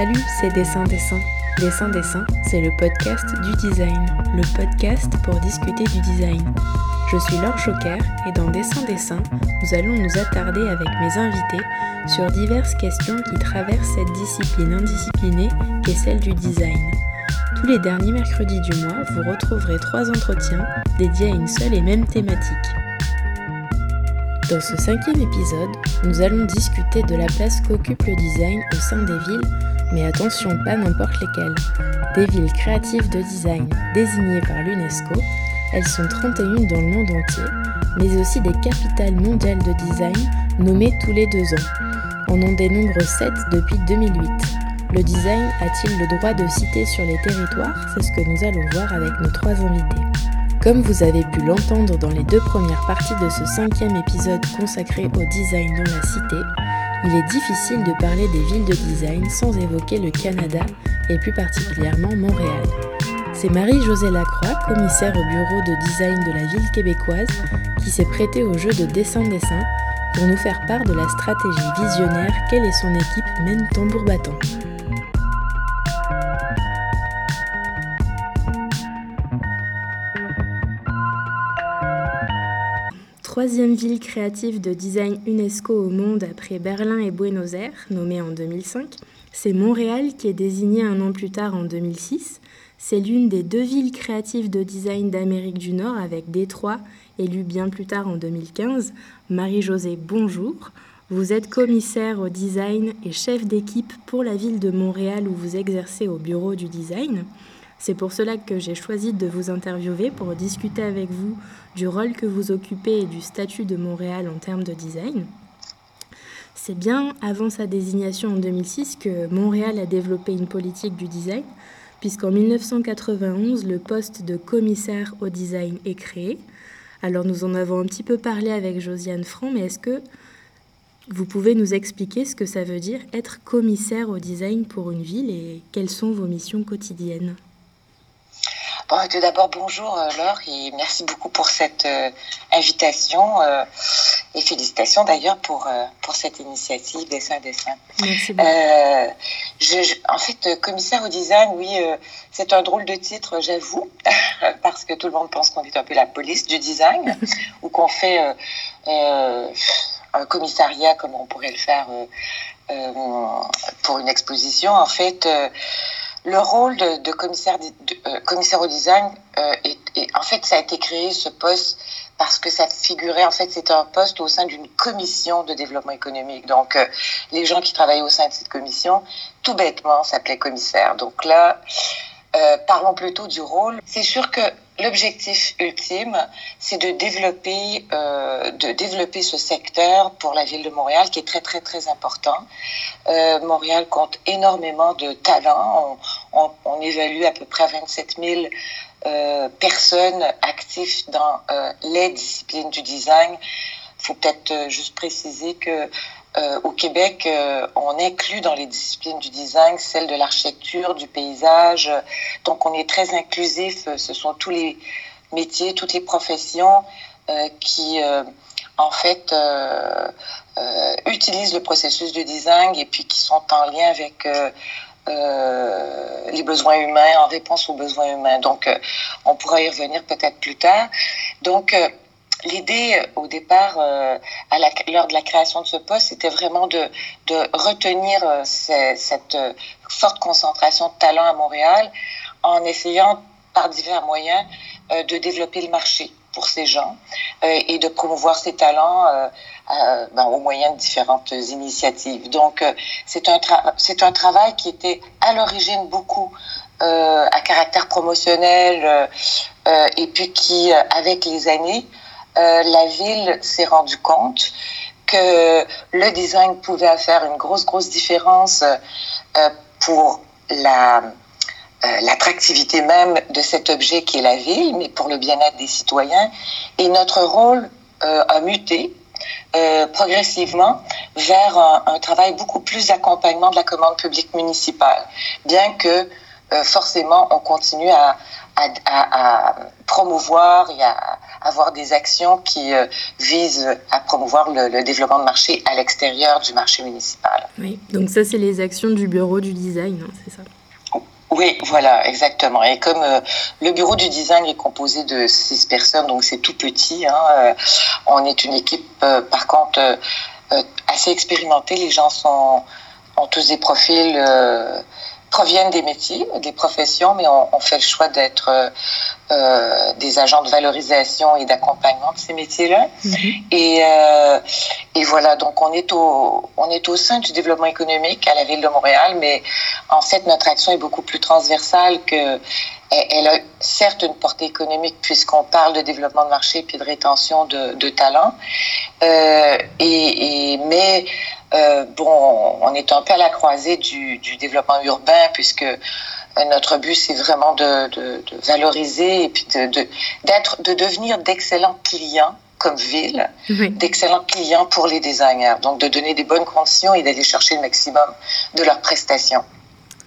Salut, c'est Dessin Dessin. Dessin Dessin, c'est le podcast du design, le podcast pour discuter du design. Je suis Laure Choquer et dans Dessin Dessin, nous allons nous attarder avec mes invités sur diverses questions qui traversent cette discipline indisciplinée qu'est celle du design. Tous les derniers mercredis du mois, vous retrouverez trois entretiens dédiés à une seule et même thématique. Dans ce cinquième épisode, nous allons discuter de la place qu'occupe le design au sein des villes, mais attention, pas n'importe lesquelles. Des villes créatives de design désignées par l'UNESCO, elles sont 31 dans le monde entier, mais aussi des capitales mondiales de design nommées tous les deux ans. On en dénombre 7 depuis 2008. Le design a-t-il le droit de citer sur les territoires? C'est ce que nous allons voir avec nos trois invités. Comme vous avez pu l'entendre dans les deux premières parties de ce cinquième épisode consacré au design dans la cité, il est difficile de parler des villes de design sans évoquer le Canada et plus particulièrement Montréal. C'est Marie-Josée Lacroix, commissaire au bureau de design de la ville québécoise, qui s'est prêtée au jeu de dessin-dessin pour nous faire part de la stratégie visionnaire qu'elle et son équipe mènent tambour battant. Troisième ville créative de design UNESCO au monde après Berlin et Buenos Aires, nommée en 2005. C'est Montréal qui est désignée un an plus tard en 2006. C'est l'une des deux villes créatives de design d'Amérique du Nord avec Détroit, élue bien plus tard en 2015. Marie-Josée, bonjour. Vous êtes commissaire au design et chef d'équipe pour la ville de Montréal où vous exercez au bureau du design. C'est pour cela que j'ai choisi de vous interviewer pour discuter avec vous du rôle que vous occupez et du statut de Montréal en termes de design. C'est bien avant sa désignation en 2006 que Montréal a développé une politique du design, puisqu'en 1991, le poste de commissaire au design est créé. Alors nous en avons un petit peu parlé avec Josiane Franc, mais est-ce que vous pouvez nous expliquer ce que ça veut dire être commissaire au design pour une ville et quelles sont vos missions quotidiennes? Bon, tout d'abord, bonjour euh, Laure et merci beaucoup pour cette euh, invitation euh, et félicitations d'ailleurs pour, pour cette initiative Dessin Dessin. Merci beaucoup. Je, en fait, commissaire au design, oui, c'est un drôle de titre, j'avoue, parce que tout le monde pense qu'on est un peu la police du design ou qu'on fait un commissariat comme on pourrait le faire pour une exposition. En fait, le rôle de, commissaire, euh, commissaire au design, euh, en fait, ça a été créé, ce poste, parce que ça figurait, en fait, c'était un poste au sein d'une commission de développement économique. Donc, euh, les gens qui travaillaient au sein de cette commission, tout bêtement, s'appelaient commissaires. Donc là, parlons plutôt du rôle. C'est sûr que L'objectif ultime, c'est de développer, euh, de développer ce secteur pour la ville de Montréal qui est très, très, très important. Euh, Montréal compte énormément de talents. On, évalue à peu près 27 000 euh, personnes actives dans euh, les disciplines du design. Il faut peut-être euh, juste préciser que euh, au Québec, euh, on inclut dans les disciplines du design celle de l'architecture, du paysage. Donc, on est très inclusif. Ce sont tous les métiers, toutes les professions euh, qui, en fait, utilisent le processus de design et puis qui sont en lien avec les besoins humains, en réponse aux besoins humains. Donc, on pourra y revenir peut-être plus tard. Donc, L'idée euh, au départ, euh, lors de la création de ce poste, c'était vraiment de, retenir euh, cette forte concentration de talents à Montréal en essayant par divers moyens de développer le marché pour ces gens et de promouvoir ces talents ben, au moyen de différentes initiatives. Donc, c'est un travail qui était à l'origine beaucoup à caractère promotionnel et puis qui, avec les années, euh, la ville s'est rendue compte que le design pouvait faire une grosse, grosse différence euh, pour la euh, l'attractivité même de cet objet qui est la ville, mais pour le bien-être des citoyens. Et notre rôle a muté progressivement vers un, travail beaucoup plus d'accompagnement de la commande publique municipale, bien que forcément on continue à, à, promouvoir et à, avoir des actions qui visent à promouvoir le, développement de marché à l'extérieur du marché municipal. Oui, donc ça, c'est les actions du bureau du design, hein, c'est ça? Oui, voilà, exactement. Et comme le bureau du design est composé de six personnes, donc c'est tout petit, hein, on est une équipe, par contre, assez expérimentée. Les gens sont, ont tous des profils proviennent des métiers, des professions, mais on, fait le choix d'être euh, euh, des agents de valorisation et d'accompagnement de ces métiers-là. Mm-hmm. Et, euh, et, voilà, donc on est, au, on est au sein du développement économique à la ville de Montréal, mais en fait, notre action est beaucoup plus transversale que elle a certes une portée économique puisqu'on parle de développement de marché puis de rétention de, de talents, euh, et, et, mais euh, bon, on est un peu à la croisée du, du développement urbain puisque euh, notre but c'est vraiment de, de, de, valoriser et puis de, d'être, de devenir d'excellents clients comme ville, d'excellents clients pour les designers. Donc de donner des bonnes conditions et d'aller chercher le maximum de leurs prestations.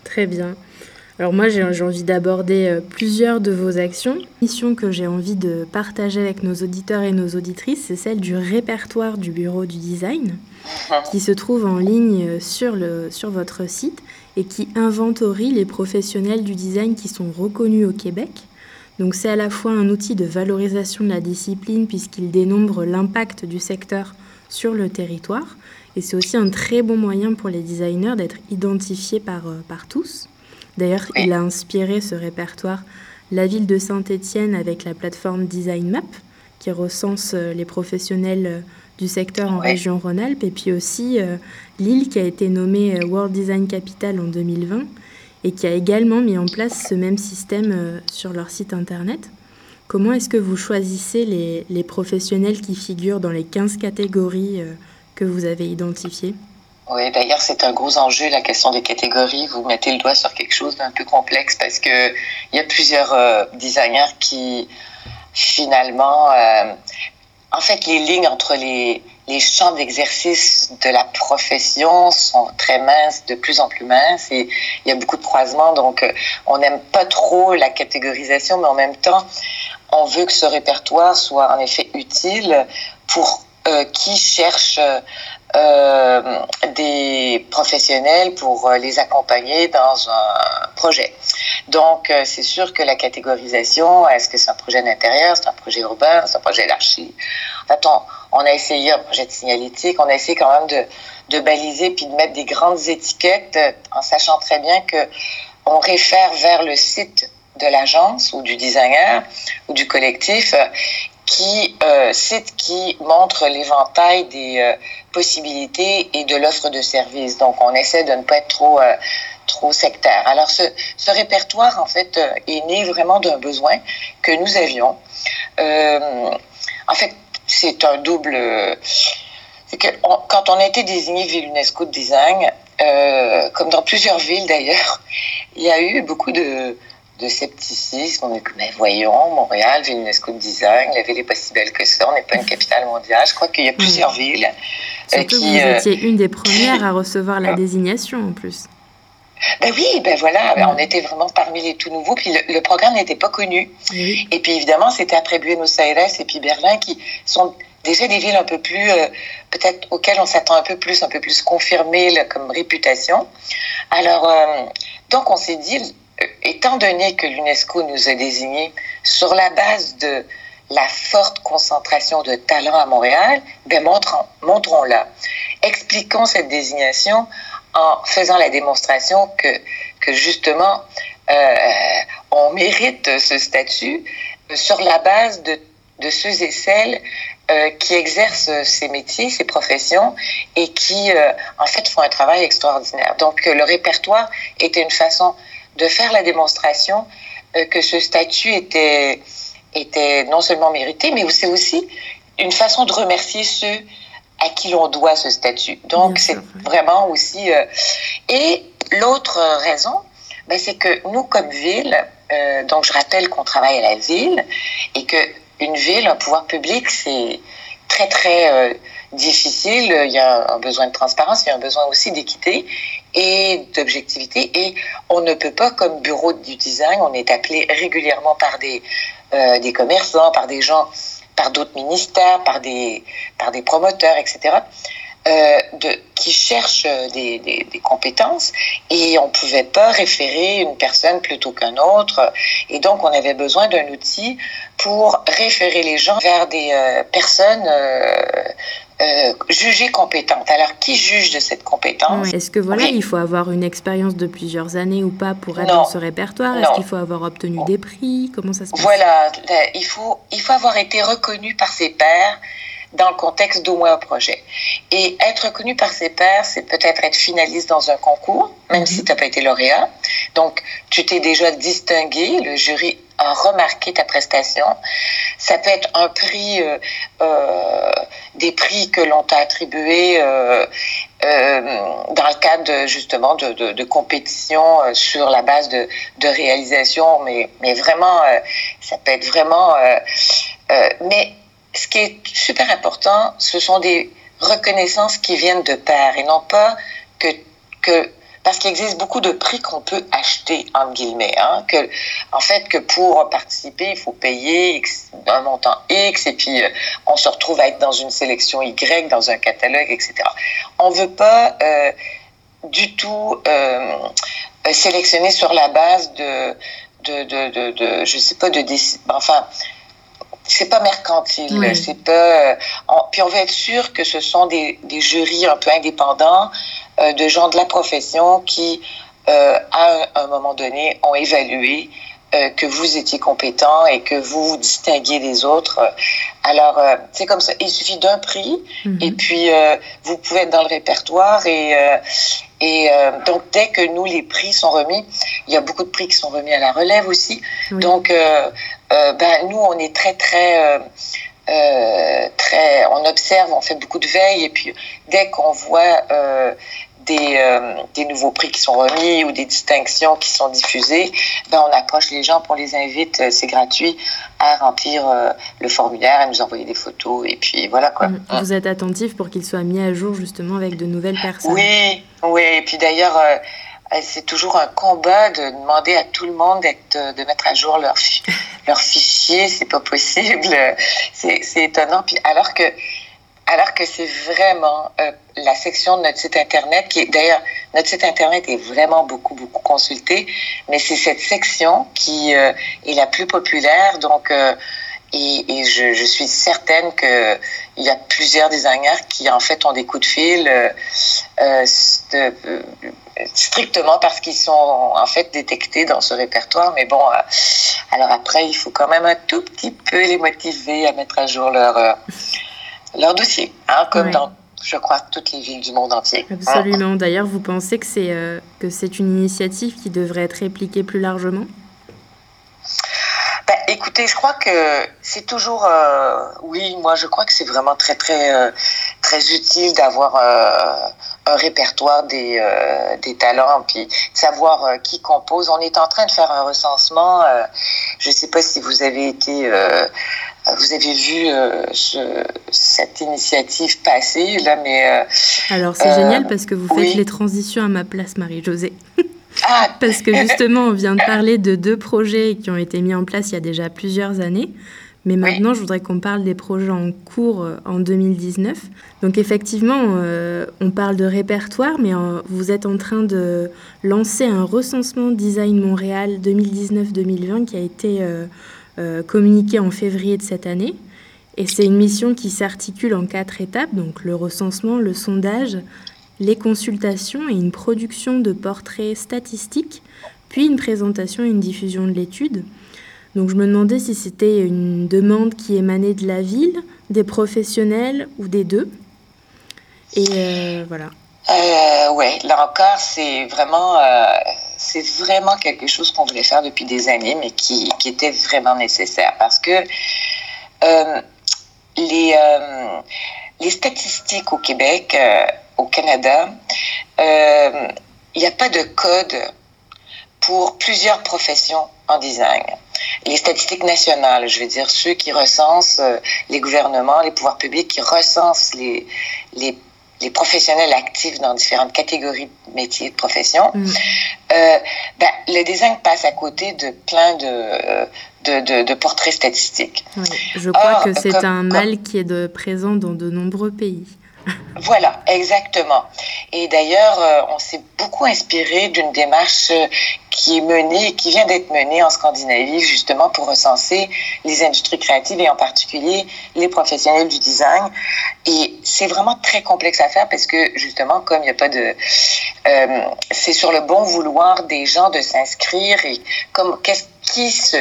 Très bien. Alors moi, j'ai envie d'aborder euh, plusieurs de vos actions. La mission que j'ai envie de partager avec nos auditeurs et nos auditrices, c'est celle du répertoire du Bureau du Design, qui se trouve en ligne euh, sur, le, sur votre site et qui inventorie les professionnels du design qui sont reconnus au Québec. Donc c'est à la fois un outil de valorisation de la discipline puisqu'il dénombre l'impact du secteur sur le territoire et c'est aussi un très bon moyen pour les designers d'être identifiés par, euh, par tous. D'ailleurs, il a inspiré ce répertoire la ville de Saint-Étienne avec la plateforme Design Map, qui recense euh, les professionnels du secteur en région Rhône-Alpes, et puis aussi euh, Lille, qui a été nommée World Design Capital en 2020, et qui a également mis en place ce même système sur leur site internet. Comment est-ce que vous choisissez les, les, professionnels qui figurent dans les 15 catégories que vous avez identifiées? Oui, d'ailleurs, c'est un gros enjeu, la question des catégories. Vous mettez le doigt sur quelque chose d'un peu complexe parce que il y a plusieurs euh, designers qui, finalement, euh, en fait, les lignes entre les, les champs d'exercice de la profession sont très minces, de plus en plus minces, et il y a beaucoup de croisements. Donc, euh, on n'aime pas trop la catégorisation, mais en même temps, on veut que ce répertoire soit en effet utile pour euh, qui cherche euh, des professionnels pour euh, les accompagner dans un projet. Donc, euh, c'est sûr que la catégorisation, est-ce que c'est un projet d'intérieur, c'est un projet urbain, c'est un projet d'archi? En fait, on, on, a essayé un projet de signalétique, on a essayé quand même de, de baliser puis de mettre des grandes étiquettes en sachant très bien que on réfère vers le site de l'agence ou du designer ou du collectif qui euh, site qui montre l'éventail des euh, possibilités et de l'offre de services. Donc, on essaie de ne pas être trop euh, trop sectaire. Alors, ce, ce, répertoire, en fait, euh, est né vraiment d'un besoin que nous avions. en fait, c'est un double. C'est que quand on a été désigné ville UNESCO de design, comme dans plusieurs villes d'ailleurs, il y a eu beaucoup de de scepticisme. On est mais voyons, Montréal, UNESCO de design, la ville n'est pas si belle que ça, on n'est pas une capitale mondiale. Je crois qu'il y a plusieurs mm. villes. Euh, qui, vous euh, étiez une des premières à recevoir la désignation en plus. Ben oui, ben voilà, ben on était vraiment parmi les tout nouveaux. Puis le, programme n'était pas connu. Et puis évidemment, c'était après Buenos Aires et puis Berlin qui sont déjà des villes un peu plus, euh, peut-être auxquelles on s'attend un peu plus, un peu plus confirmées comme réputation. Alors, donc on s'est dit, étant donné que l'UNESCO nous a désignés sur la base de la forte concentration de talents à Montréal, ben montrons-la. Expliquons cette désignation en faisant la démonstration que, que justement, euh, on mérite ce statut sur la base de, ceux et celles euh, qui exercent ces métiers, ces professions et qui, euh, en fait, font un travail extraordinaire. Donc, le répertoire était une façon de faire la démonstration euh, que ce statut était, était non seulement mérité, mais c'est aussi une façon de remercier ceux à qui l'on doit ce statut. Donc, c'est vraiment aussi... Euh, et l'autre raison, ben, c'est que nous, comme ville, euh, donc je rappelle qu'on travaille à la ville et que une ville, un pouvoir public, c'est très, très difficile. Il y a un besoin de transparence, il y a un besoin aussi d'équité et d'objectivité. Et on ne peut pas, comme bureau du design, on est appelé régulièrement par des, euh, des commerçants, par des gens par d'autres ministères, par des, par des promoteurs, etc. Euh, de, qui cherchent des, des, compétences et on ne pouvait pas référer une personne plutôt qu'un autre. Et donc, on avait besoin d'un outil pour référer les gens vers des euh, personnes euh, euh, jugées compétentes. Alors, qui juge de cette compétence Est-ce que voilà, il faut avoir une expérience de plusieurs années ou pas pour être dans ce répertoire? Est-ce qu'il faut avoir obtenu des prix? Comment ça se passe? Voilà, il faut, il faut avoir été reconnu par ses pairs dans le contexte d'au moins un projet. Et être reconnu par ses pairs, c'est peut-être être finaliste dans un concours, même si tu n'as pas été lauréat. Donc, tu t'es déjà distingué, le jury a remarqué ta prestation. Ça peut être un prix, euh, euh, des prix que l'on t'a attribués euh, dans le cadre justement de, de, de, compétition euh, sur la base de, de réalisation, mais, mais vraiment, ça peut être vraiment... mais ce qui est super important, ce sont des reconnaissances qui viennent de pair et non pas que, que parce qu'il existe beaucoup de prix qu'on peut acheter, entre guillemets. Hein, que, en fait, que pour participer, il faut payer X, un montant X et puis euh, on se retrouve à être dans une sélection Y, dans un catalogue, etc. On ne veut pas euh, du tout euh, sélectionner sur la base de, de, de, de, de je sais pas, de enfin, c'est pas mercantile, oui. c'est pas. On, puis on veut être sûr que ce sont des, des jurys un peu indépendants, de gens de la profession qui, euh, à un, moment donné, ont évalué euh, que vous étiez compétent et que vous vous distinguiez des autres. Alors, euh, c'est comme ça. Il suffit d'un prix mm -hmm. et puis euh, vous pouvez être dans le répertoire et et donc, dès que nous, les prix sont remis, il y a beaucoup de prix qui sont remis à la relève aussi. Oui. Donc, euh, euh, ben, nous, on est très, très, euh, très, on observe, on fait beaucoup de veille, et puis dès qu'on voit des, euh, des, nouveaux prix qui sont remis ou des distinctions qui sont diffusées, ben on approche les gens, pour les invite, c'est gratuit, à remplir euh, le formulaire, à nous envoyer des photos, et puis voilà quoi. Vous êtes attentif pour qu'il soit mis à jour justement avec de nouvelles personnes Oui, oui, et puis d'ailleurs, euh, c'est toujours un combat de demander à tout le monde de mettre à jour leur, leur fichier, c'est pas possible, c'est étonnant, puis alors que alors que c'est vraiment euh, la section de notre site internet qui est d'ailleurs notre site internet est vraiment beaucoup beaucoup consulté mais c'est cette section qui euh, est la plus populaire. Donc euh, et, je, suis certaine que il y a plusieurs designers qui en fait ont des coups de fil strictement parce qu'ils sont en fait détectés dans ce répertoire mais bon alors après il faut quand même un tout petit peu les motiver à mettre à jour leur leur dossier, hein, comme ouais. dans, je crois, toutes les villes du monde entier. Absolument. D'ailleurs, vous pensez que c'est euh, que c'est une initiative qui devrait être répliquée plus largement? Ben, écoutez, je crois que c'est toujours, euh, oui, moi je crois que c'est vraiment très très euh, très utile d'avoir euh, un répertoire des euh, des talents, puis savoir qui compose. On est en train de faire un recensement. je ne sais pas si vous avez été vous avez vu euh, ce, cette initiative passer là, mais euh, alors c'est euh, génial parce que vous faites oui. les transitions à ma place, Marie-Josée. Ah. parce que justement, on vient de parler de deux projets qui ont été mis en place il y a déjà plusieurs années. Mais maintenant, oui. je voudrais qu'on parle des projets en cours en 2019. Donc effectivement, euh, on parle de répertoire, mais euh, vous êtes en train de lancer un recensement Design Montréal 2019-2020 qui a été euh, euh, communiqué en février de cette année. Et c'est une mission qui s'articule en quatre étapes, donc le recensement, le sondage, les consultations et une production de portraits statistiques, puis une présentation et une diffusion de l'étude. Donc je me demandais si c'était une demande qui émanait de la ville, des professionnels ou des deux. Et euh, voilà. Euh, ouais, là encore, c'est vraiment, euh, vraiment quelque chose qu'on voulait faire depuis des années, mais qui, qui était vraiment nécessaire parce que les, les statistiques au Québec, au Canada, euh, il n'y a pas de code pour plusieurs professions en design. Les statistiques nationales, je veux dire ceux qui recensent les gouvernements, les pouvoirs publics qui recensent les, les les professionnels actifs dans différentes catégories de métiers de profession, mm. euh, ben, le design passe à côté de plein de, de, de, portraits statistiques. je crois que c'est un mal qui est de, présent dans de nombreux pays. Voilà, exactement. Et d'ailleurs, euh, on s'est beaucoup inspiré d'une démarche euh, qui est menée, qui vient d'être menée en Scandinavie, justement pour recenser les industries créatives et en particulier les professionnels du design. Et c'est vraiment très complexe à faire parce que justement, comme il n'y a pas de, euh, c'est sur le bon vouloir des gens de s'inscrire et comme qu'est-ce qui se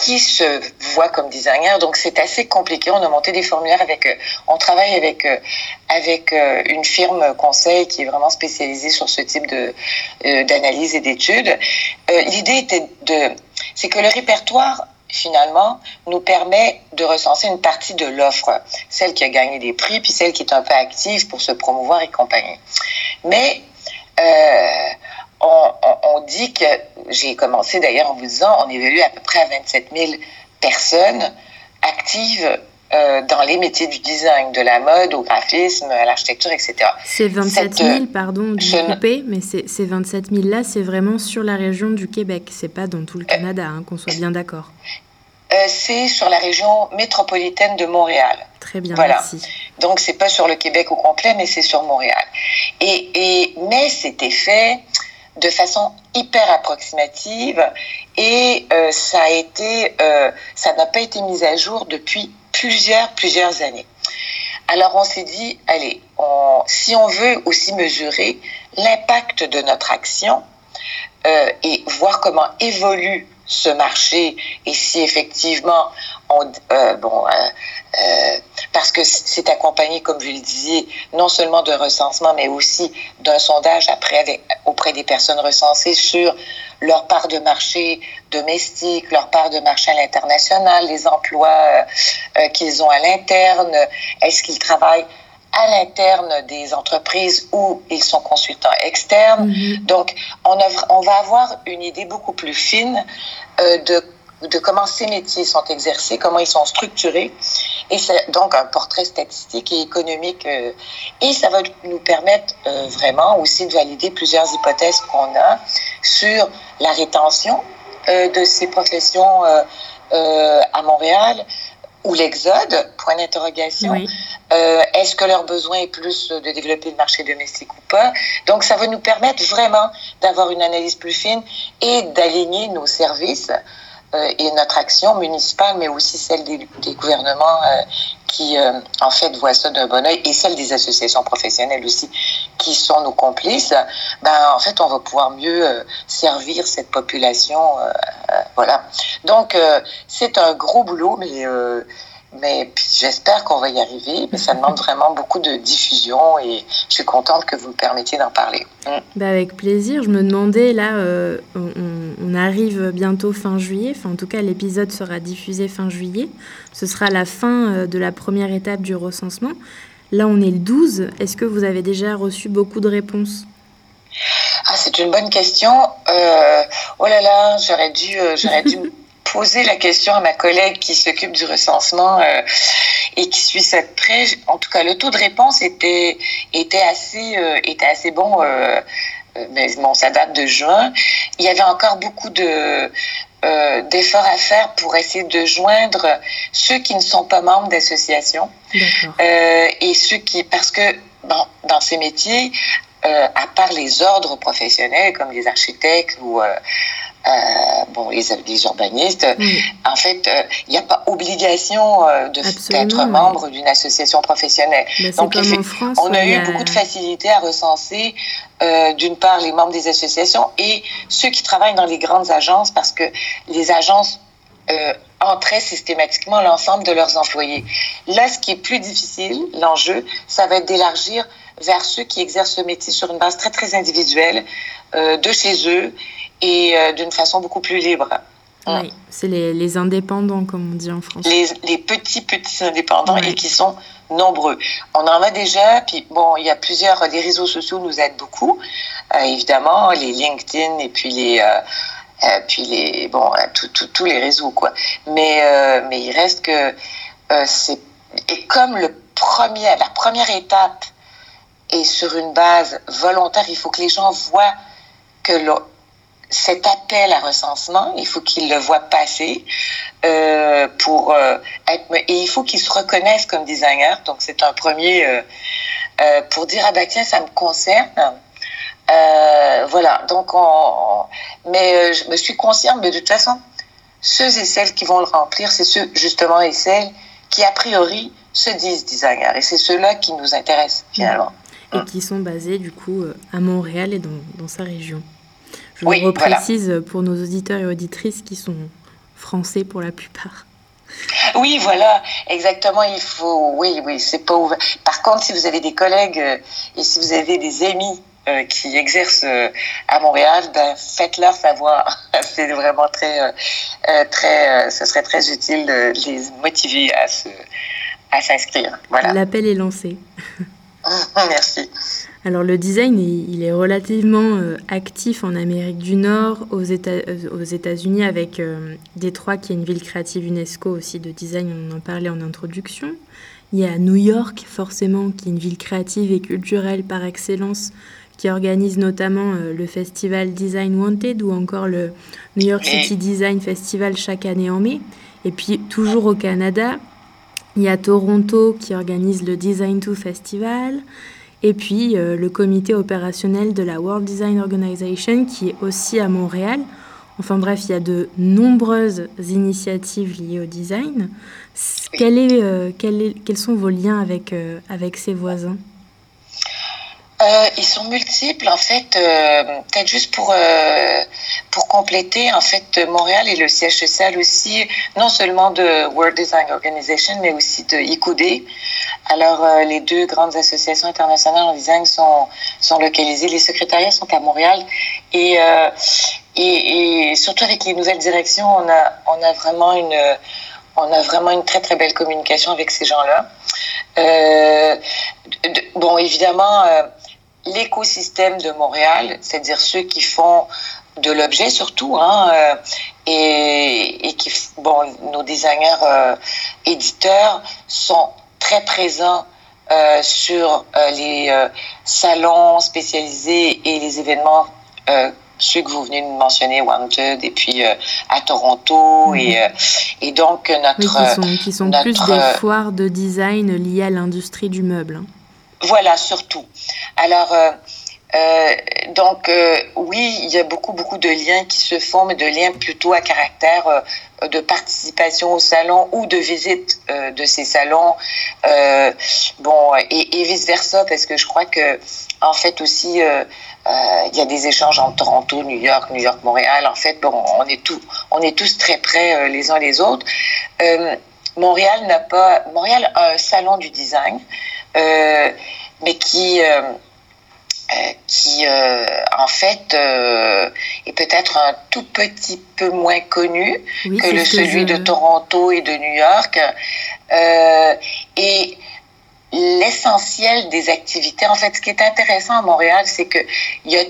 qui se voit comme designer. Donc c'est assez compliqué. On a monté des formulaires avec, euh, on travaille avec euh, avec euh, une firme conseil qui est vraiment spécialisée sur ce type de d'analyse et d'études. L'idée était de, c'est que le répertoire finalement, nous permet de recenser une partie de l'offre, celle qui a gagné des prix, puis celle qui est un peu active pour se promouvoir et compagnie. Mais euh, on, dit que, j'ai commencé d'ailleurs en vous disant, on évalue à peu près à 27 000 personnes actives euh, dans les métiers du design, de la mode au graphisme, à l'architecture, etc. C'est 27 000, pardon, du coupé, mais ces 27 000-là, c'est vraiment sur la région du Québec, c'est pas dans tout le Canada, hein, qu'on soit bien d'accord. Euh, c'est sur la région métropolitaine de Montréal. Très bien, voilà. merci. Donc, c'est pas sur le Québec au complet, mais c'est sur Montréal. Et, et mais c'était fait de façon hyper approximative et euh, ça a été, euh, ça n'a pas été mis à jour depuis plusieurs, plusieurs années. Alors on s'est dit, allez, si on veut aussi mesurer l'impact de notre action euh, et voir comment évolue ce marché et si effectivement on, parce que c'est accompagné, comme vous le disiez, non seulement d'un recensement, mais aussi d'un sondage après auprès des personnes recensées sur leur part de marché domestique, leur part de marché à l'international, les emplois euh, euh, qu'ils ont à l'interne, est-ce qu'ils travaillent à l'interne des entreprises ou ils sont consultants externes? Mm-hmm. Donc, on, on, va avoir une idée beaucoup plus fine euh, de de comment ces métiers sont exercés, comment ils sont structurés. Et c'est donc un portrait statistique et économique. Euh, et ça va nous permettre euh, vraiment aussi de valider plusieurs hypothèses qu'on a sur la rétention euh, de ces professions à Montréal ou l'exode, point d'interrogation. Est-ce que leur besoin est plus de développer le marché domestique ou pas? Donc, ça va nous permettre vraiment d'avoir une analyse plus fine et d'aligner nos services et notre action municipale, mais aussi celle des, gouvernements euh, qui, euh, en fait, voient ça d'un bon oeil, et celle des associations professionnelles aussi, qui sont nos complices, ben, en fait, on va pouvoir mieux servir cette population. voilà. Donc, c'est un gros boulot, mais mais j'espère qu'on va y arriver. Mais ça demande vraiment beaucoup de diffusion et je suis contente que vous me permettiez d'en parler. Mm. Bah avec plaisir. Je me demandais, là, euh, on, arrive bientôt fin juillet. Enfin, en tout cas, l'épisode sera diffusé fin juillet. Ce sera la fin euh, de la première étape du recensement. Là, on est le 12. Est-ce que vous avez déjà reçu beaucoup de réponses? Ah, c'est une bonne question. Euh, oh là là, j'aurais dû, j'aurais dû poser la question à ma collègue qui s'occupe du recensement euh, et qui suit ça de près. En tout cas, le taux de réponse était, était, assez, euh, était assez bon, euh, mais bon, ça date de juin. Il y avait encore beaucoup de, d'efforts à faire pour essayer de joindre ceux qui ne sont pas membres d'associations et ceux qui, parce que dans ces métiers, à part les ordres professionnels comme les architectes ou bon, les, les urbanistes, en fait, euh, il n'y a pas obligation euh, d'être membre d'une association professionnelle. Ben, Donc, en France, on a eu beaucoup de facilité à recenser, d'une part, les membres des associations et ceux qui travaillent dans les grandes agences, parce que les agences entraient systématiquement l'ensemble de leurs employés. Là, ce qui est plus difficile, l'enjeu, ça va être d'élargir vers ceux qui exercent le métier sur une base très, très individuelle, de chez eux, et euh, d'une façon beaucoup plus libre. Oui, c'est les, les, indépendants, comme on dit en France. Les, les petits, petits indépendants et qui sont nombreux. On en a déjà, puis bon, il y a plusieurs, les réseaux sociaux nous aident beaucoup, euh, évidemment, les LinkedIn et puis les, euh, puis les, bon, tous les réseaux, quoi. Mais, mais il reste que c'est, et comme le premier, la première étape et sur une base volontaire, il faut que les gens voient que cet appel à recensement, il faut qu'ils le voient passer euh, pour euh, être, et il faut qu'ils se reconnaissent comme designers. Donc c'est un premier euh, pour dire ah ben tiens ça me concerne. voilà donc on, mais je me suis consciente mais de toute façon ceux et celles qui vont le remplir c'est ceux justement et celles qui a priori se disent designers et c'est ceux-là qui nous intéressent finalement. Et qui sont basés du coup à Montréal et dans, dans sa région. Je oui, reprécise pour nos auditeurs et auditrices qui sont français pour la plupart. Oui, voilà, exactement. Il faut, oui, oui, c'est pas ouvert. Par contre, si vous avez des collègues euh, et si vous avez des amis euh, qui exercent euh, à Montréal, ben, faites-leur savoir. c'est vraiment très, très, ce serait très utile de les motiver à se, à s'inscrire. Voilà. L'appel est lancé. Merci. Alors le design, il est relativement euh, actif en Amérique du Nord, aux, États, euh, États-Unis avec euh, Détroit qui est une ville créative UNESCO aussi de design, on en parlait en introduction. Il y a New York forcément qui est une ville créative et culturelle par excellence qui organise notamment le festival Design Wanted ou encore le New York City Design Festival chaque année en mai. Et puis toujours au Canada, il y a Toronto qui organise le Design 2 Festival. Et puis euh, le comité opérationnel de la World Design Organization qui est aussi à Montréal. Enfin bref, il y a de nombreuses initiatives liées au design. Quel est, euh, quel est, quels sont vos liens avec, euh, avec ces voisins? Euh, ils sont multiples en fait. Euh, Peut-être juste pour euh, pour compléter, en fait, Montréal est le siège social aussi, non seulement de World Design Organization, mais aussi de ICOD. Alors, euh, les deux grandes associations internationales en design sont sont localisées. Les secrétariats sont à Montréal et et, surtout avec les nouvelles directions, on a on a vraiment une on a vraiment une très très belle communication avec ces gens-là. Bon, évidemment, l'écosystème de Montréal, c'est-à-dire ceux qui font de l'objet surtout, hein, euh, et, et, qui, bon, nos designers euh, éditeurs sont très présents euh, sur euh, les euh, salons spécialisés et les événements ceux que vous venez de mentionner, Wanted, et puis à Toronto, -hmm. et, et donc notre... Oui, qui sont, qui sont notre, plus des foires de design liées à l'industrie du meuble. Hein. Voilà, surtout. Alors, euh, euh, donc, euh, oui, il y a beaucoup, beaucoup de liens qui se font, mais de liens plutôt à caractère de participation au salon ou de visite de ces salons. Bon, et, vice-versa, parce que je crois que, en fait, aussi, il y a des échanges entre Toronto, New York, New York, Montréal. En fait, bon, on est, on est tous très près les uns les autres. Montréal n'a pas. Montréal a un salon du design. Euh, mais qui, euh, euh, qui en fait est peut-être un tout petit peu moins connu oui, que le celui je... de Toronto et de New York. et l'essentiel des activités, en fait, ce qui est intéressant à Montréal, c'est qu'il y a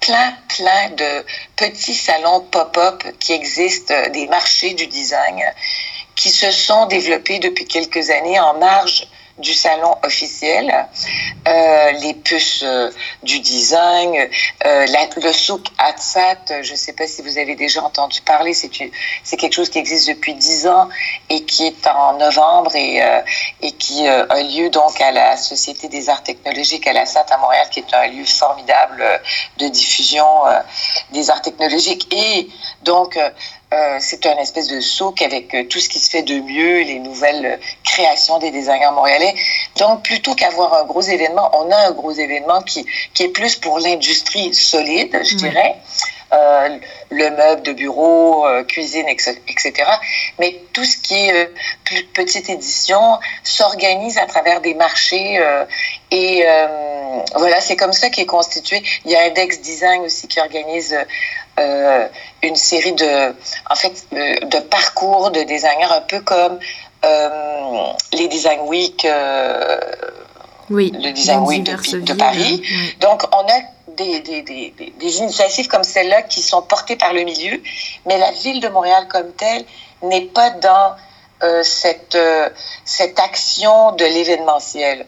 plein, plein de petits salons pop-up qui existent, des marchés du design, qui se sont développés depuis quelques années en marge du salon officiel, euh, les puces euh, du design, euh, le souk Hatsat, je ne sais pas si vous avez déjà entendu parler, c'est quelque chose qui existe depuis dix ans et qui est en novembre et, qui a lieu donc à la Société des arts technologiques à la SAT à Montréal, qui est un lieu formidable de diffusion des arts technologiques. Et donc euh, c'est un espèce de souk avec euh, tout ce qui se fait de mieux, les nouvelles euh, créations des designers montréalais. Donc, plutôt qu'avoir un gros événement, on a un gros événement qui, qui est plus pour l'industrie solide, je dirais. Le meuble de bureau, cuisine, etc. Mais tout ce qui est plus petite édition s'organise à travers des marchés et voilà, c'est comme ça qu'est constitué. Il y a Index Design aussi qui organise euh, une série de, en fait, de parcours de designers, un peu comme euh, les Design Week, euh, oui, le Design Week de, de Paris. Oui. Donc, on a des, des, des, des initiatives comme celle-là qui sont portées par le milieu, mais la ville de Montréal comme telle n'est pas dans cette, cette action de l'événementiel.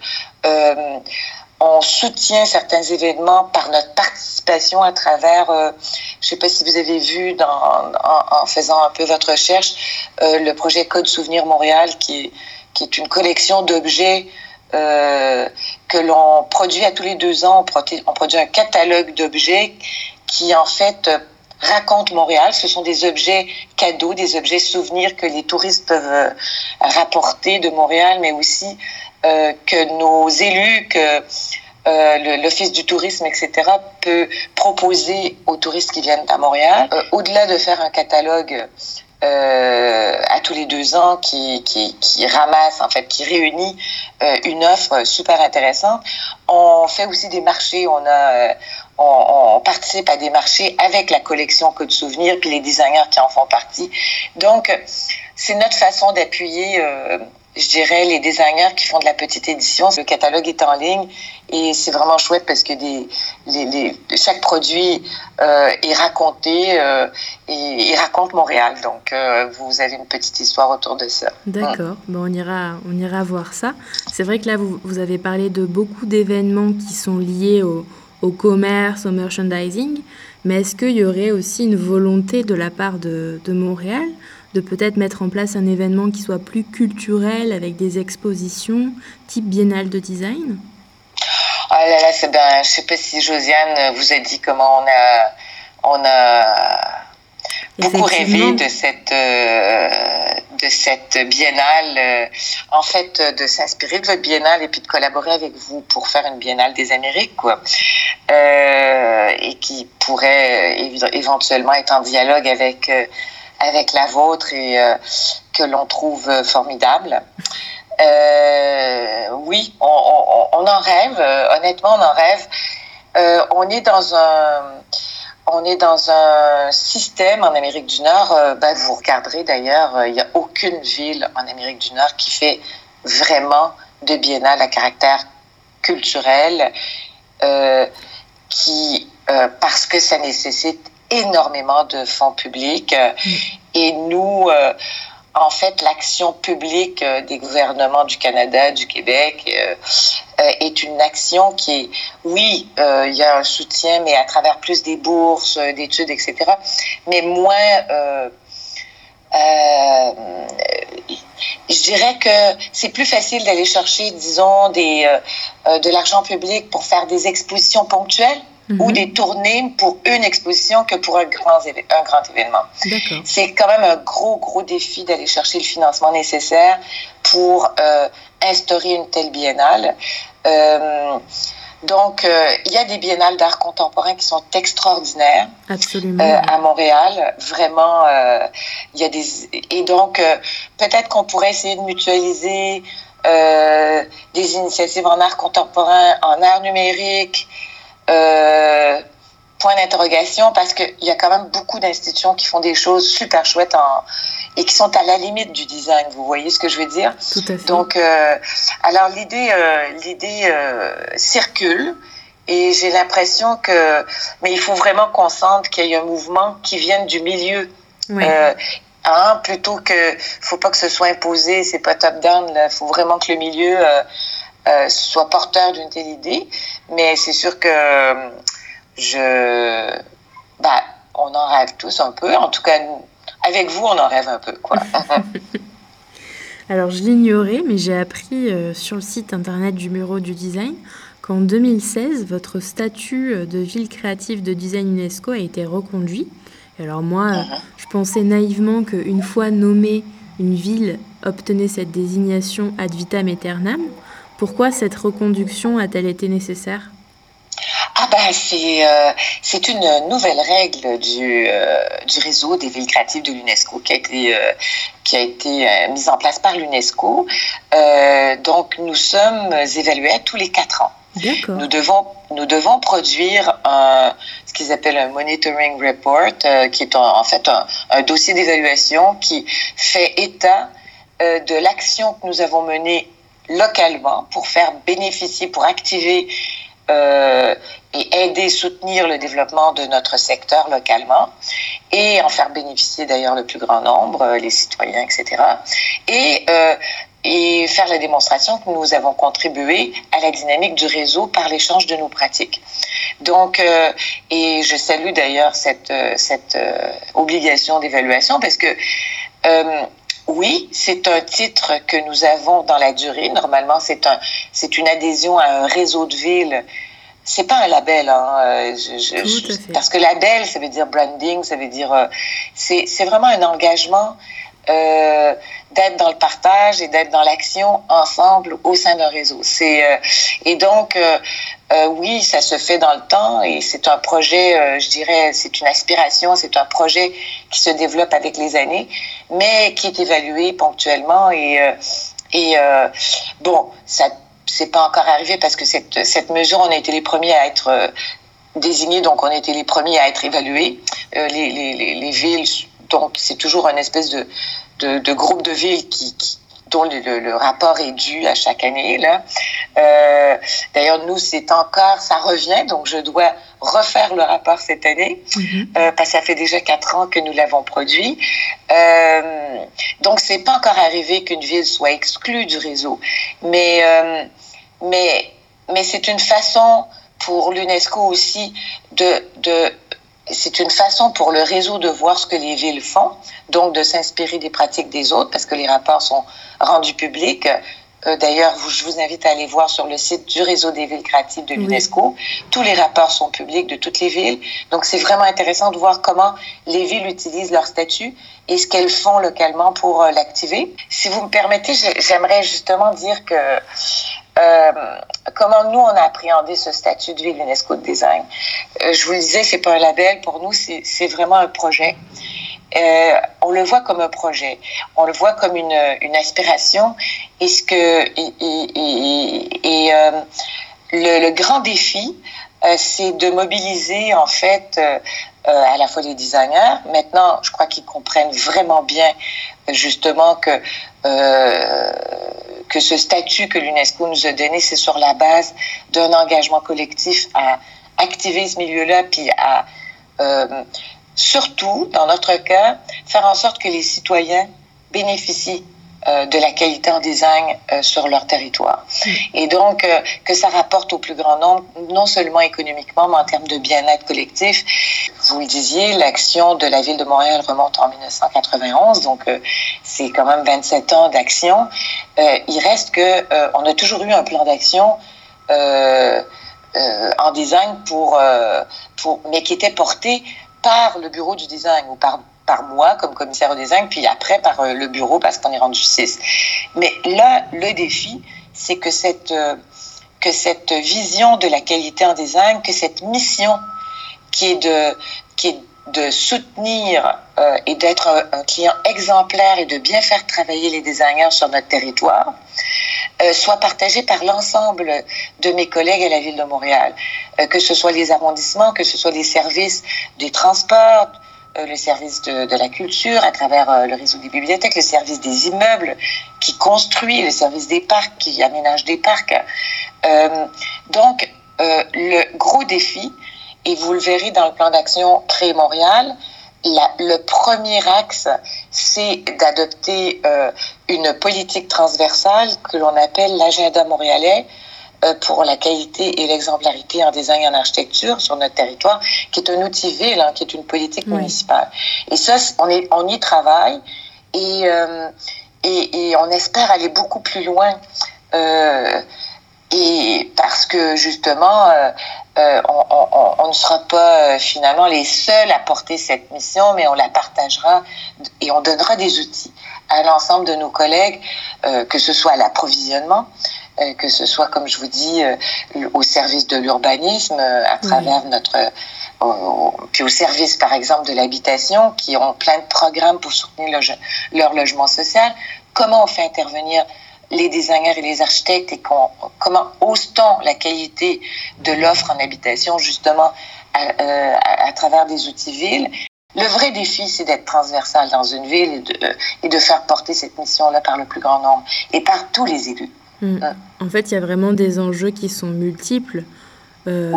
Euh, on soutient certains événements par notre participation à travers, je ne sais pas si vous avez vu en, faisant un peu votre recherche, le projet Code Souvenir Montréal, qui est, qui est une collection d'objets que l'on produit à tous les deux ans. On produit, un catalogue d'objets qui, en fait, raconte Montréal. Ce sont des objets cadeaux, des objets souvenirs que les touristes peuvent euh, rapporter de Montréal, mais aussi euh, que nos élus, que euh, l'Office du tourisme, etc., peut proposer aux touristes qui viennent à Montréal. Au-delà de faire un catalogue à tous les deux ans qui, ramasse, en fait, qui réunit une offre super intéressante. On fait aussi des marchés. On a, on, on, participe à des marchés avec la collection Code Souvenirs, puis les designers qui en font partie. Donc, c'est notre façon d'appuyer je dirais, les designers qui font de la petite édition. Le catalogue est en ligne et c'est vraiment chouette parce que des, les, les, chaque produit euh, est raconté euh, et, et, raconte Montréal. Donc, euh, vous avez une petite histoire autour de ça. D'accord. Bon, on, ira, on ira voir ça. C'est vrai que là, vous, vous avez parlé de beaucoup d'événements qui sont liés au, au commerce, au merchandising. Mais est-ce qu'il y aurait aussi une volonté de la part de, de Montréal de peut-être mettre en place un événement qui soit plus culturel avec des expositions type biennale de design? Ah là là, c'est bien. Je sais pas si Josiane vous a dit comment on a, on a beaucoup rêvé de cette, euh, de cette biennale. Euh, en fait, de s'inspirer de votre biennale et puis de collaborer avec vous pour faire une biennale des Amériques, quoi. Euh, et qui pourrait éventuellement être en dialogue avec avec la vôtre et euh, que l'on trouve formidable. Euh, oui, on, en rêve, honnêtement, on en rêve. Euh, on est dans un on est dans un système en Amérique du Nord. Ben, vous regarderez d'ailleurs, il n'y a aucune ville en Amérique du Nord qui fait vraiment de biennale à caractère culturel, euh, qui euh, parce que ça nécessite énormément de fonds publics. Euh, mm. Et nous, euh, en fait, l'action publique euh, des gouvernements du Canada, du Québec, est une action qui est, oui, il y a un soutien, mais à travers plus des bourses, d'études, etc., mais moins... je dirais que c'est plus facile d'aller chercher, disons, des, de l'argent public pour faire des expositions ponctuelles ou mhm. des tournées pour une exposition que pour un grand, un grand événement. C'est quand même un gros, gros défi d'aller chercher le financement nécessaire pour euh, instaurer une telle biennale. Euh, donc, euh, il y a des biennales d'art contemporain qui sont extraordinaires Absolument. À Montréal. Vraiment, il y a des... Et donc, peut-être qu'on pourrait essayer de mutualiser des initiatives en art contemporain, en art numérique, point d'interrogation parce qu'il y a quand même beaucoup d'institutions qui font des choses super chouettes en, et qui sont à la limite du design. Vous voyez ce que je veux dire? Tout à fait. Donc, euh, alors l'idée, euh, l'idée euh, circule. Et j'ai l'impression que, mais il faut vraiment qu'on sente qu'il y a un mouvement qui vienne du milieu. Oui. Euh, hein, plutôt que, faut pas que ce soit imposé, c'est pas top down. Il faut vraiment que le milieu euh, euh, soit porteur d'une telle idée. Mais c'est sûr que je, bah, on en rêve tous un peu. En tout cas, avec vous, on en rêve un peu, quoi. Alors, je l'ignorais, mais j'ai appris euh, sur le site internet du Bureau du Design qu'en 2016, votre statut euh, de ville créative de design UNESCO a été reconduit. Et alors moi, uh -huh. je pensais naïvement qu'une fois nommée, une ville obtenait cette désignation ad vitam aeternam. Pourquoi cette reconduction a-t-elle été nécessaire? Ah ben c'est euh, c'est une nouvelle règle du, euh, du réseau des villes créatives de l'UNESCO qui a été euh, qui a été mise en place par l'UNESCO. Donc nous sommes évalués à tous les quatre ans. Nous devons nous devons produire un ce qu'ils appellent un monitoring report qui est en, en fait un, un dossier d'évaluation qui fait état de l'action que nous avons menée localement pour faire bénéficier, pour activer euh, et aider, soutenir le développement de notre secteur localement et en faire bénéficier d'ailleurs le plus grand nombre, les citoyens, etc. Et, euh, et faire la démonstration que nous avons contribué à la dynamique du réseau par l'échange de nos pratiques. Donc, euh, et je salue d'ailleurs cette, euh, cette euh, obligation d'évaluation parce que oui, c'est un titre que nous avons dans la durée. Normalement, c'est un, c'est une adhésion à un réseau de villes. C'est pas un label, hein, parce que label, ça veut dire branding, ça veut dire, c'est, c'est vraiment un engagement euh, d'être dans le partage et d'être dans l'action ensemble au sein d'un réseau. C'est euh, et donc euh, euh, oui, ça se fait dans le temps et c'est un projet, je dirais, c'est une aspiration, c'est un projet qui se développe avec les années, mais qui est évalué ponctuellement et et bon, ça c'est pas encore arrivé parce que cette cette mesure, on a été les premiers à être désignés, donc on a été les premiers à être évalués. les, les, les villes donc, c'est toujours un espèce de, de, groupe de villes qui, dont le, rapport est dû à chaque année. Là. Euh, d'ailleurs, nous, c'est encore, ça revient, donc je dois refaire le rapport cette année, mm-hmm. euh, parce que ça fait déjà quatre ans que nous l'avons produit. Euh, donc, c'est pas encore arrivé qu'une ville soit exclue du réseau, mais, euh, mais, mais c'est une façon pour l'UNESCO aussi de, de c'est une façon pour le réseau de voir ce que les villes font, donc de s'inspirer des pratiques des autres, parce que les rapports sont rendus publics. Euh, d'ailleurs, je vous invite à aller voir sur le site du réseau des villes créatives de l'UNESCO. Tous les rapports sont publics de toutes les villes. Donc, c'est vraiment intéressant de voir comment les villes utilisent leur statut et ce qu'elles font localement pour euh, l'activer. Si vous me permettez, j'aimerais justement dire que euh, comment nous on a appréhendé ce statut de ville UNESCO de design? Euh, je vous le disais, c'est pas un label pour nous, c'est vraiment un projet. Euh, on le voit comme un projet, on le voit comme une, aspiration. Et ce que et, le, grand défi, c'est de mobiliser en fait à la fois les designers. Maintenant, je crois qu'ils comprennent vraiment bien justement que que ce statut que l'UNESCO nous a donné, c'est sur la base d'un engagement collectif à activer ce milieu-là, puis à euh, surtout, dans notre cas, faire en sorte que les citoyens bénéficient euh, de la qualité en design euh, sur leur territoire. Mm. Et donc, euh, que ça rapporte au plus grand nombre, non seulement économiquement, mais en termes de bien-être collectif. Vous le disiez, l'action de la ville de Montréal remonte en 1991, donc c'est quand même 27 ans d'action. il reste que on a toujours eu un plan d'action en design pour, pour, mais qui était porté par le bureau du design ou par par moi comme commissaire au design, puis après par euh, le bureau parce qu'on est rendu six. Mais là, le défi, c'est que cette, euh, que cette vision de la qualité en design, que cette mission qui est de, qui est de soutenir euh, et d'être un, client exemplaire et de bien faire travailler les designers sur notre territoire, soit partagée par l'ensemble de mes collègues à la ville de Montréal, que ce soit les arrondissements, que ce soit les services des transports, le service de, la culture à travers euh, le réseau des bibliothèques, le service des immeubles qui construit, le service des parcs qui aménage des parcs. Euh, donc, euh, le gros défi, et vous le verrez dans le plan d'action Pré-Montréal, le premier axe, c'est d'adopter euh, une politique transversale que l'on appelle l'agenda montréalais euh, pour la qualité et l'exemplarité en design et en architecture sur notre territoire, qui est un outil ville, hein, qui est une politique municipale. Et ça, on, est, on y travaille et, euh, et, et, on espère aller beaucoup plus loin. Euh, et parce que justement, euh, euh on, on, on, ne sera pas finalement les seuls à porter cette mission, mais on la partagera et on donnera des outils à l'ensemble de nos collègues, euh, que ce soit l'approvisionnement, euh, que ce soit, comme je vous dis, euh, au service de l'urbanisme, euh, à travers notre... puis au service, par exemple, de l'habitation, qui ont plein de programmes pour soutenir leur logement social. Comment on fait intervenir les designers et les architectes et comment ose-t-on la qualité de l'offre en habitation justement à, à, travers des outils villes. Le vrai défi, c'est d'être transversal dans une ville et de, et de faire porter cette mission-là par le plus grand nombre et par tous les élus. Mm. En fait, il y a vraiment des enjeux qui sont multiples, euh,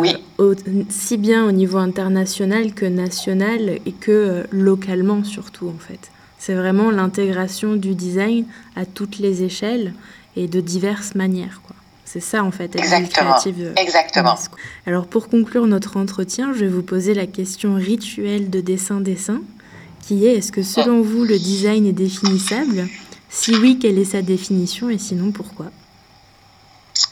si bien au niveau international que national et que euh, localement surtout, en fait. C'est vraiment l'intégration du design à toutes les échelles et de diverses manières. Quoi. C'est ça en fait, être créative. Euh, Exactement. Alors pour conclure notre entretien, je vais vous poser la question rituelle de dessin-dessin, qui est est-ce que selon vous le design est définissable? Si oui, quelle est sa définition? Et sinon pourquoi?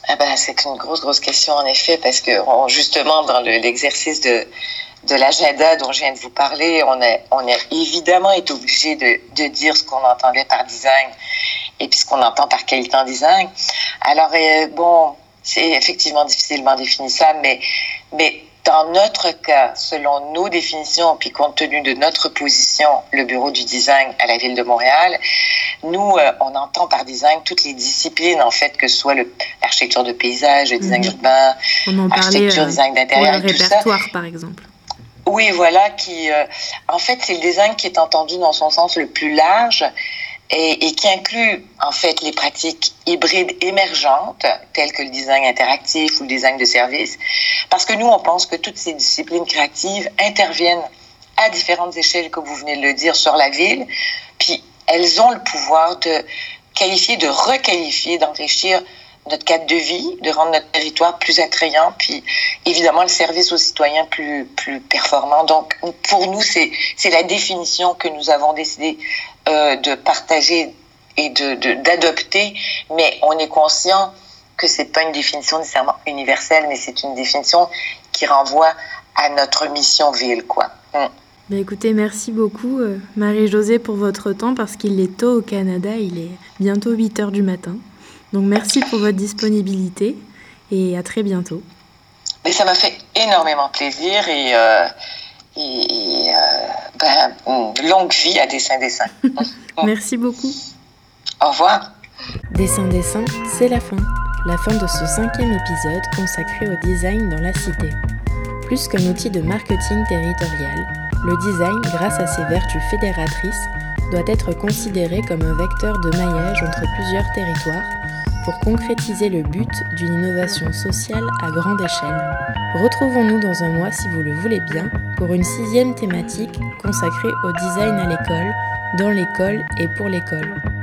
Eh ben, c'est une grosse, grosse question en effet, parce que justement dans l'exercice de, de l'agenda dont je viens de vous parler, on a, on a évidemment été obligé de, de dire ce qu'on entendait par design et puis ce qu'on entend par qualité en design. Alors, euh, bon, c'est effectivement difficilement définissable, mais, mais dans notre cas, selon nos définitions, puis compte tenu de notre position, le Bureau du design à la Ville de Montréal, nous, euh, on entend par design toutes les disciplines, en fait, que ce soit l'architecture de paysage, le design mhm. urbain, l'architecture, euh, design d'intérieur, tout ça. par exemple. Oui, voilà, qui, euh, en fait, c'est le design qui est entendu dans son sens le plus large et, qui inclut en fait les pratiques hybrides émergentes telles que le design interactif ou le design de service, parce que nous on pense que toutes ces disciplines créatives interviennent à différentes échelles, comme vous venez de le dire, sur la ville, puis elles ont le pouvoir de qualifier, de requalifier, d'enrichir notre cadre de vie, de rendre notre territoire plus attrayant, puis évidemment le service aux citoyens plus, plus performant. Donc pour nous, c'est la définition que nous avons décidé euh, de partager et d'adopter, de, mais on est conscient que c'est pas une définition nécessairement universelle, mais c'est une définition qui renvoie à notre mission ville, quoi. Mm. Ben écoutez, merci beaucoup euh, Marie-Josée pour votre temps parce qu'il est tôt au Canada, il est bientôt 8 heures du matin. Donc merci pour votre disponibilité et à très bientôt. Mais ça m'a fait énormément plaisir et, euh, et euh, ben, longue vie à Dessin Dessin. merci beaucoup. Au revoir. Dessin Dessin, c'est la fin. La fin de ce cinquième épisode consacré au design dans la cité. Plus qu'un outil de marketing territorial, le design, grâce à ses vertus fédératrices, doit être considéré comme un vecteur de maillage entre plusieurs territoires pour concrétiser le but d'une innovation sociale à grande échelle. Retrouvons-nous dans un mois si vous le voulez bien pour une sixième thématique consacrée au design à l'école, dans l'école et pour l'école.